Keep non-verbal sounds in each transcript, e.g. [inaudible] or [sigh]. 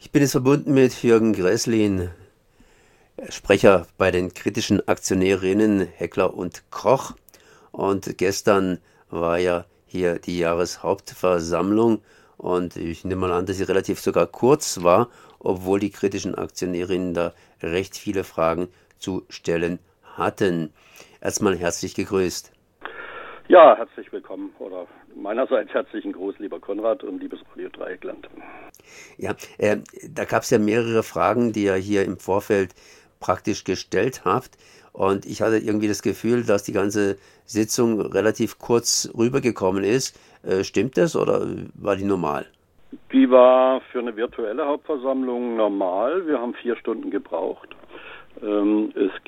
Ich bin jetzt verbunden mit Jürgen Gresslin, Sprecher bei den kritischen Aktionärinnen Heckler und Koch. Und gestern war ja hier die Jahreshauptversammlung und ich nehme mal an, dass sie relativ sogar kurz war, obwohl die kritischen Aktionärinnen da recht viele Fragen zu stellen hatten. Erstmal herzlich gegrüßt. Ja, herzlich willkommen oder meinerseits herzlichen Gruß, lieber Konrad und liebes Radio Dreieckland. Ja, äh, da gab es ja mehrere Fragen, die ihr hier im Vorfeld praktisch gestellt habt. Und ich hatte irgendwie das Gefühl, dass die ganze Sitzung relativ kurz rübergekommen ist. Äh, stimmt das oder war die normal? Die war für eine virtuelle Hauptversammlung normal. Wir haben vier Stunden gebraucht.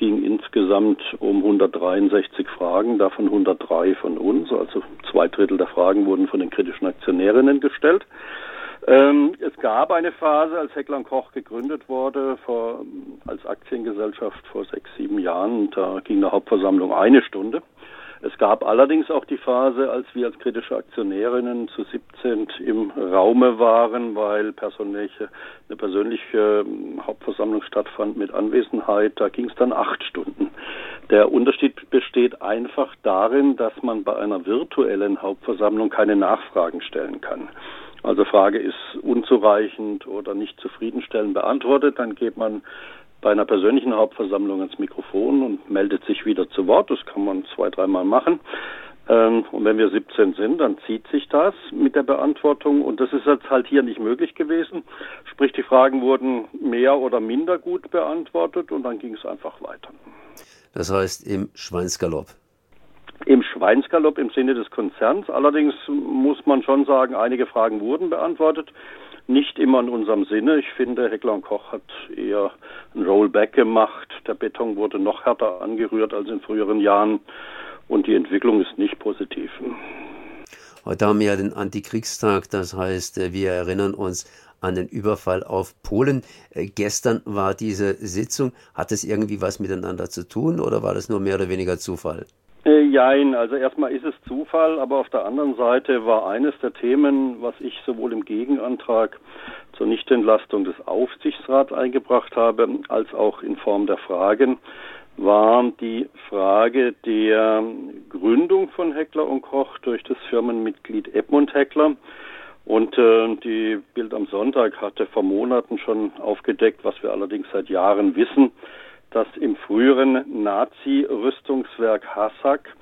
Es ging insgesamt um 163 Fragen, davon 103 von uns, also zwei Drittel der Fragen wurden von den kritischen Aktionärinnen gestellt. Ähm, es gab eine Phase, als Heckler Koch gegründet wurde, vor, als Aktiengesellschaft vor sechs, sieben Jahren. Da ging eine Hauptversammlung eine Stunde. Es gab allerdings auch die Phase, als wir als kritische Aktionärinnen zu 17 im Raume waren, weil persönliche, eine persönliche ähm, Hauptversammlung stattfand mit Anwesenheit. Da ging es dann acht Stunden. Der Unterschied besteht einfach darin, dass man bei einer virtuellen Hauptversammlung keine Nachfragen stellen kann. Also Frage ist unzureichend oder nicht zufriedenstellend beantwortet, dann geht man bei einer persönlichen Hauptversammlung ans Mikrofon und meldet sich wieder zu Wort. Das kann man zwei, dreimal machen. Ähm, und wenn wir 17 sind, dann zieht sich das mit der Beantwortung. Und das ist jetzt halt hier nicht möglich gewesen. Sprich, die Fragen wurden mehr oder minder gut beantwortet und dann ging es einfach weiter. Das heißt im Schweinsgalopp. Im Schweinsgalopp im Sinne des Konzerns. Allerdings muss man schon sagen, einige Fragen wurden beantwortet nicht immer in unserem Sinne. Ich finde, Heckler und Koch hat eher ein Rollback gemacht. Der Beton wurde noch härter angerührt als in früheren Jahren und die Entwicklung ist nicht positiv. Heute haben wir ja den Antikriegstag, das heißt, äh, wir erinnern uns an den Überfall auf Polen. Äh, gestern war diese Sitzung. Hat es irgendwie was miteinander zu tun oder war das nur mehr oder weniger Zufall? Jein, also erstmal ist es Zufall, aber auf der anderen Seite war eines der Themen, was ich sowohl im Gegenantrag zur Nichtentlastung des Aufsichtsrats eingebracht habe, als auch in Form der Fragen, war die Frage der Gründung von Heckler und Koch durch das Firmenmitglied Edmund Heckler. Und äh, die Bild am Sonntag hatte vor Monaten schon aufgedeckt, was wir allerdings seit Jahren wissen, dass im früheren Nazi-Rüstungswerk Hassack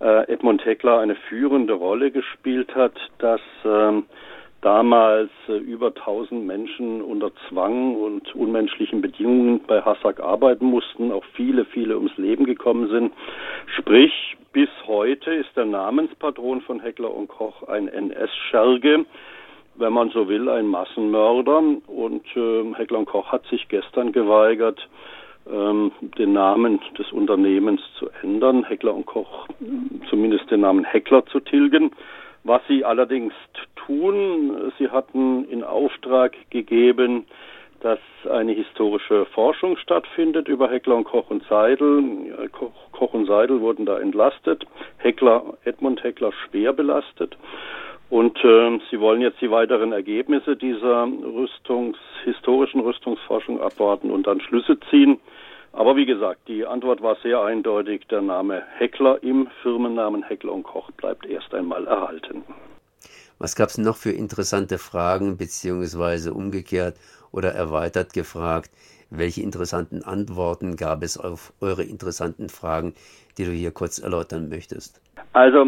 äh, Edmund Heckler eine führende Rolle gespielt hat, dass ähm, damals äh, über 1000 Menschen unter Zwang und unmenschlichen Bedingungen bei Hassack arbeiten mussten, auch viele, viele ums Leben gekommen sind. Sprich, bis heute ist der Namenspatron von Heckler und Koch ein NS-Scherge, wenn man so will, ein Massenmörder. Und äh, Heckler und Koch hat sich gestern geweigert, ähm, den Namen des Unternehmens zu ändern, Heckler und Koch zumindest den Namen Heckler zu tilgen. Was sie allerdings tun, sie hatten in Auftrag gegeben, dass eine historische Forschung stattfindet über Heckler und Koch und Seidel. Koch, Koch und Seidel wurden da entlastet, Heckler, Edmund Heckler schwer belastet. Und äh, sie wollen jetzt die weiteren Ergebnisse dieser Rüstungs, historischen Rüstungsforschung abwarten und dann Schlüsse ziehen. Aber wie gesagt, die Antwort war sehr eindeutig. Der Name Heckler im Firmennamen Heckler und Koch bleibt erst einmal erhalten. Was gab es noch für interessante Fragen, beziehungsweise umgekehrt oder erweitert gefragt? Welche interessanten Antworten gab es auf eure interessanten Fragen, die du hier kurz erläutern möchtest? Also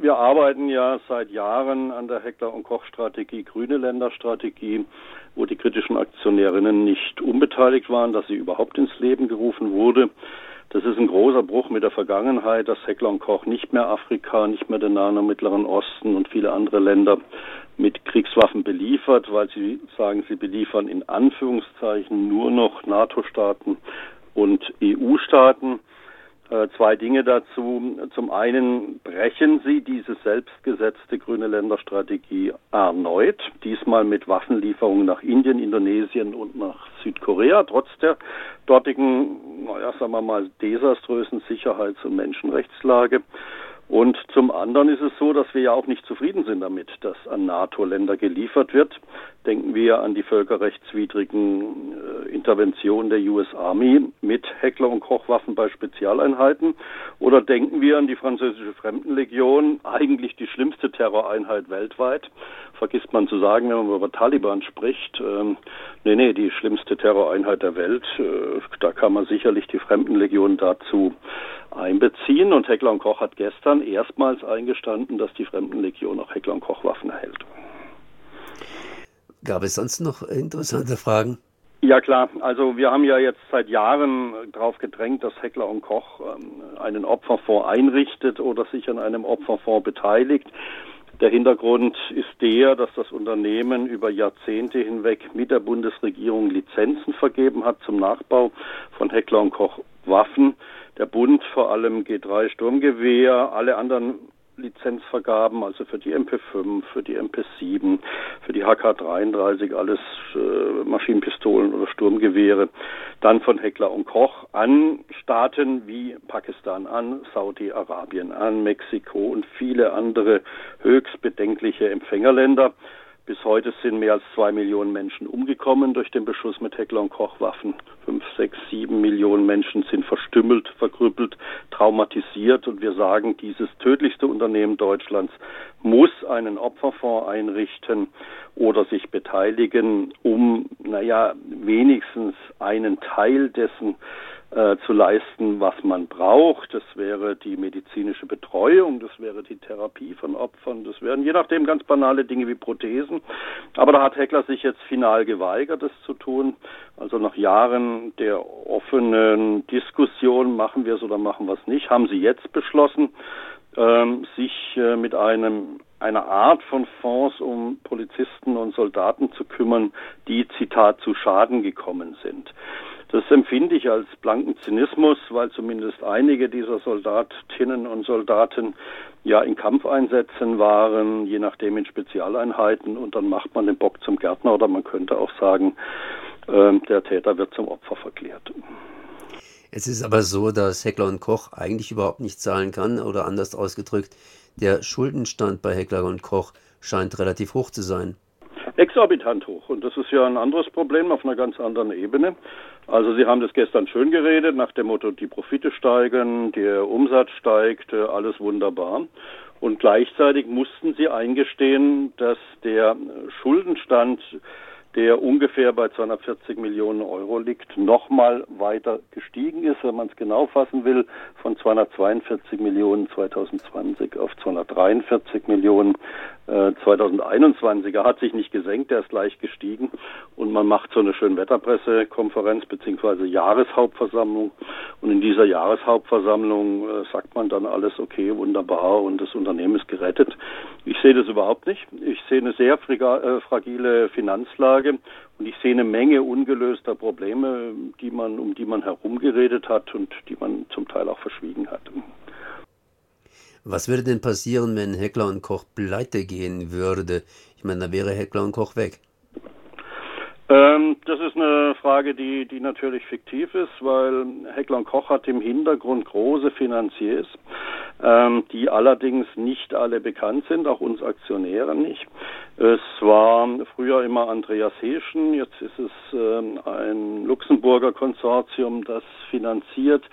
wir arbeiten ja seit Jahren an der Heckler- und Koch-Strategie, Grüne Länderstrategie, wo die kritischen Aktionärinnen nicht unbeteiligt waren, dass sie überhaupt ins Leben gerufen wurde. Das ist ein großer Bruch mit der Vergangenheit, dass Heckler und Koch nicht mehr Afrika, nicht mehr den Nahen und Mittleren Osten und viele andere Länder mit Kriegswaffen beliefert, weil sie sagen, sie beliefern in Anführungszeichen nur noch NATO-Staaten und EU-Staaten. Äh, zwei Dinge dazu. Zum einen brechen sie diese selbstgesetzte grüne Länderstrategie erneut, diesmal mit Waffenlieferungen nach Indien, Indonesien und nach Südkorea, trotz der dortigen, naja, sagen wir mal, desaströsen Sicherheits- und Menschenrechtslage. Und zum anderen ist es so, dass wir ja auch nicht zufrieden sind damit, dass an NATO-Länder geliefert wird. Denken wir an die völkerrechtswidrigen äh, Interventionen der US Army mit Heckler- und Kochwaffen bei Spezialeinheiten. Oder denken wir an die französische Fremdenlegion, eigentlich die schlimmste Terroreinheit weltweit. Vergisst man zu sagen, wenn man über Taliban spricht. Ähm, nee, nee, die schlimmste Terroreinheit der Welt. Äh, da kann man sicherlich die Fremdenlegion dazu einbeziehen. Und Heckler und Koch hat gestern erstmals eingestanden, dass die Fremdenlegion auch Heckler und Koch Waffen erhält. Gab es sonst noch interessante Fragen? Ja klar, also wir haben ja jetzt seit Jahren darauf gedrängt, dass Heckler und Koch ähm, einen Opferfonds einrichtet oder sich an einem Opferfonds beteiligt. Der Hintergrund ist der, dass das Unternehmen über Jahrzehnte hinweg mit der Bundesregierung Lizenzen vergeben hat zum Nachbau von Heckler und Koch Waffen. Der Bund vor allem G3 Sturmgewehr, alle anderen Lizenzvergaben, also für die MP5, für die MP7, für die HK33, alles äh, Maschinenpistolen oder Sturmgewehre, dann von Heckler und Koch an Staaten wie Pakistan, an Saudi-Arabien, an Mexiko und viele andere höchst bedenkliche Empfängerländer. Bis heute sind mehr als zwei Millionen Menschen umgekommen durch den Beschuss mit Heckler und Koch Waffen. Fünf, sechs, sieben Millionen Menschen sind verstümmelt, verkrüppelt, traumatisiert und wir sagen, dieses tödlichste Unternehmen Deutschlands muss einen Opferfonds einrichten oder sich beteiligen, um, naja, wenigstens einen Teil dessen äh, zu leisten, was man braucht. Das wäre die medizinische Betreuung, das wäre die Therapie von Opfern, das wären je nachdem ganz banale Dinge wie Prothesen. Aber da hat Heckler sich jetzt final geweigert, das zu tun. Also nach Jahren der offenen Diskussion, machen wir es oder machen wir es nicht, haben sie jetzt beschlossen, ähm, sich äh, mit einem einer Art von Fonds um Polizisten und Soldaten zu kümmern, die, Zitat, zu Schaden gekommen sind. Das empfinde ich als blanken Zynismus, weil zumindest einige dieser Soldatinnen und Soldaten ja in Kampfeinsätzen waren, je nachdem in Spezialeinheiten und dann macht man den Bock zum Gärtner oder man könnte auch sagen, äh, der Täter wird zum Opfer verklärt. Es ist aber so, dass Heckler und Koch eigentlich überhaupt nicht zahlen kann oder anders ausgedrückt, der Schuldenstand bei Heckler und Koch scheint relativ hoch zu sein exorbitant hoch. Und das ist ja ein anderes Problem auf einer ganz anderen Ebene. Also Sie haben das gestern schön geredet, nach dem Motto, die Profite steigen, der Umsatz steigt, alles wunderbar. Und gleichzeitig mussten Sie eingestehen, dass der Schuldenstand der ungefähr bei 240 Millionen Euro liegt, nochmal weiter gestiegen ist, wenn man es genau fassen will, von 242 Millionen 2020 auf 243 Millionen äh, 2021. Er hat sich nicht gesenkt, er ist gleich gestiegen und man macht so eine schöne Wetterpressekonferenz beziehungsweise Jahreshauptversammlung und in dieser Jahreshauptversammlung äh, sagt man dann alles okay, wunderbar und das Unternehmen ist gerettet. Ich sehe das überhaupt nicht. Ich sehe eine sehr äh, fragile Finanzlage Frage. Und ich sehe eine Menge ungelöster Probleme, die man, um die man herumgeredet hat und die man zum Teil auch verschwiegen hat. Was würde denn passieren, wenn Heckler und Koch pleite gehen würde? Ich meine, da wäre Heckler und Koch weg. Ähm, das ist eine Frage, die, die natürlich fiktiv ist, weil Heckler und Koch hat im Hintergrund große Finanziers, ähm, die allerdings nicht alle bekannt sind, auch uns Aktionäre nicht. Es war früher immer Andreas Heschen, jetzt ist es ähm, ein Luxemburger Konsortium, das finanziert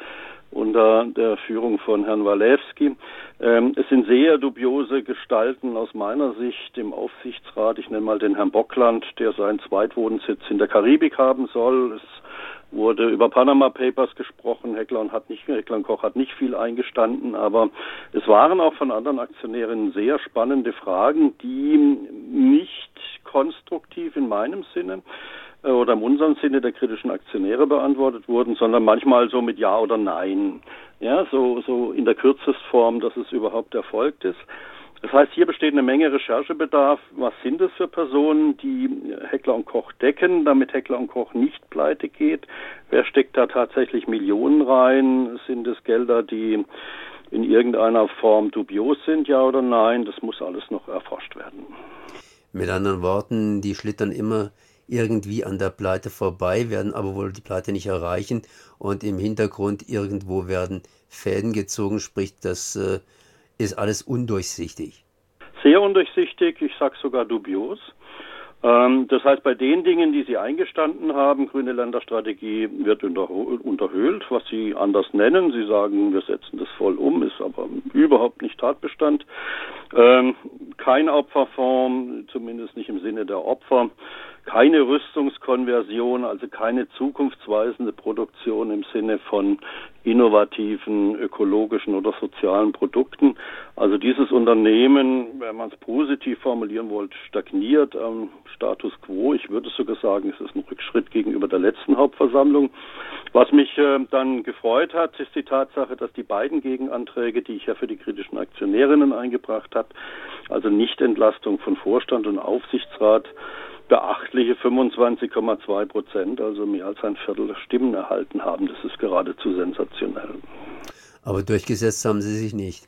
unter der Führung von Herrn Walewski. Ähm, es sind sehr dubiose Gestalten aus meiner Sicht im Aufsichtsrat. Ich nenne mal den Herrn Bockland, der seinen Zweitwohnsitz in der Karibik haben soll. Es wurde über Panama Papers gesprochen. Heckler hat nicht, Heckler Koch hat nicht viel eingestanden, aber es waren auch von anderen Aktionären sehr spannende Fragen, die nicht konstruktiv in meinem Sinne äh, oder in unserem Sinne der kritischen Aktionäre beantwortet wurden, sondern manchmal so mit Ja oder Nein. Ja, so, so in der Kürzestform, dass es überhaupt erfolgt ist. Das heißt, hier besteht eine Menge Recherchebedarf. Was sind es für Personen, die Heckler und Koch decken, damit Heckler und Koch nicht pleite geht? Wer steckt da tatsächlich Millionen rein? Sind es Gelder, die in irgendeiner Form dubios sind, ja oder nein? Das muss alles noch erforscht werden. Mit anderen Worten, die schlittern immer irgendwie an der Pleite vorbei, werden aber wohl die Pleite nicht erreichen und im Hintergrund irgendwo werden Fäden gezogen, sprich, dass äh, ist alles undurchsichtig. Sehr undurchsichtig, ich sage sogar dubios. Ähm, das heißt, bei den Dingen, die Sie eingestanden haben, grüne Länderstrategie wird unterhöhlt, was Sie anders nennen. Sie sagen, wir setzen das voll um, ist aber überhaupt nicht Tatbestand. Ähm, kein Opferfonds, zumindest nicht im Sinne der Opfer keine Rüstungskonversion, also keine zukunftsweisende Produktion im Sinne von innovativen, ökologischen oder sozialen Produkten. Also dieses Unternehmen, wenn man es positiv formulieren wollte, stagniert am Status quo. Ich würde sogar sagen, es ist ein Rückschritt gegenüber der letzten Hauptversammlung. Was mich äh, dann gefreut hat, ist die Tatsache, dass die beiden Gegenanträge, die ich ja für die kritischen Aktionärinnen eingebracht habe, also Nichtentlastung von Vorstand und Aufsichtsrat, beachtliche 25,2 Prozent, also mehr als ein Viertel der Stimmen erhalten haben. Das ist geradezu sensationell. Aber durchgesetzt haben sie sich nicht.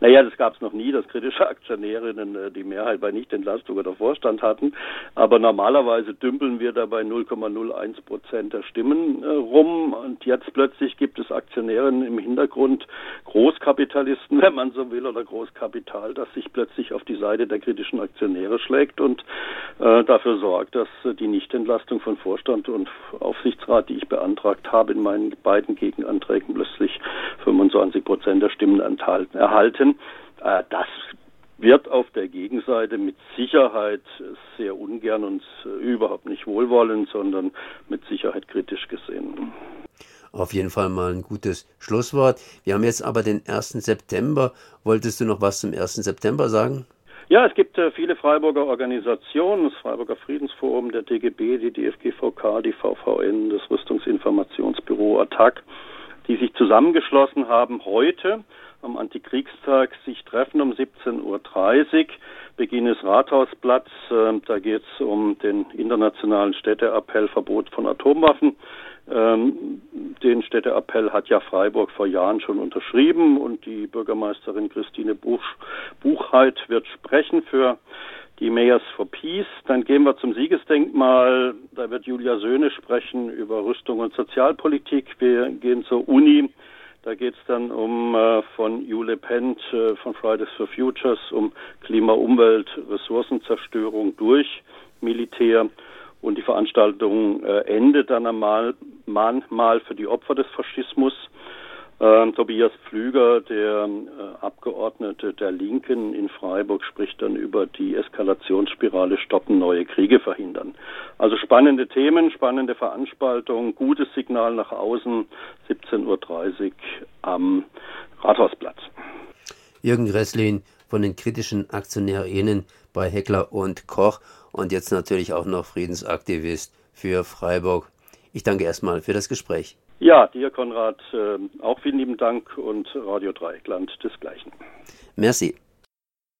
Naja, das gab es noch nie, dass kritische [laughs] Aktionärinnen äh, die Mehrheit bei Nichtentlastung oder Vorstand hatten. Aber normalerweise dümpeln wir da bei 0,01 Prozent der Stimmen äh, rum. Und jetzt plötzlich gibt es Aktionärinnen im Hintergrund, Großkapitalisten, [laughs] wenn man so will, oder Großkapital, das sich plötzlich auf die Seite der kritischen Aktionäre schlägt und äh, dafür sorgt, dass die Nichtentlastung von Vorstand und Aufsichtsrat, die ich beantragt habe, in meinen beiden Gegenanträgen plötzlich 25 Prozent der Stimmen enthalten, erhalten können. Äh, das wird auf der Gegenseite mit Sicherheit sehr ungern und überhaupt nicht wohlwollend, sondern mit Sicherheit kritisch gesehen. Auf jeden Fall mal ein gutes Schlusswort. Wir haben jetzt aber den 1. September. Wolltest du noch was zum 1. September sagen? Ja, es gibt äh, viele Freiburger Organisationen, das Freiburger Friedensforum, der DGB, die DFGVK, die VVN, das Rüstungsinformationsbüro ATTAC, die sich zusammengeschlossen haben heute am Antikriegstag sich treffen um 17.30 Uhr. Beginn ist Rathausplatz. Ähm, da geht es um den internationalen Städteappell Verbot von Atomwaffen. Ähm, den Städteappell hat ja Freiburg vor Jahren schon unterschrieben und die Bürgermeisterin Christine Buch, Buchheit wird sprechen für die Mayors for Peace. Dann gehen wir zum Siegesdenkmal. Da wird Julia Söhne sprechen über Rüstung und Sozialpolitik. Wir gehen zur Uni da geht es dann um äh, von Jule Pent äh, von Fridays for Futures um Klima, Umwelt, Ressourcenzerstörung durch Militär. Und die Veranstaltung äh, endet dann einmal Mahnmal für die Opfer des Faschismus. Ähm, Tobias Pflüger, der äh, Abgeordnete der Linken in Freiburg, spricht dann über die Eskalationsspirale stoppen, neue Kriege verhindern. Also spannende Themen, spannende Veranstaltung, gutes Signal nach außen, 17.30 Uhr am Rathausplatz. Jürgen Resslin von den kritischen AktionärInnen bei Heckler und Koch und jetzt natürlich auch noch Friedensaktivist für Freiburg. Ich danke erstmal für das Gespräch. Ja, dir, Konrad, äh, auch vielen lieben Dank und Radio Dreieckland desgleichen. Merci.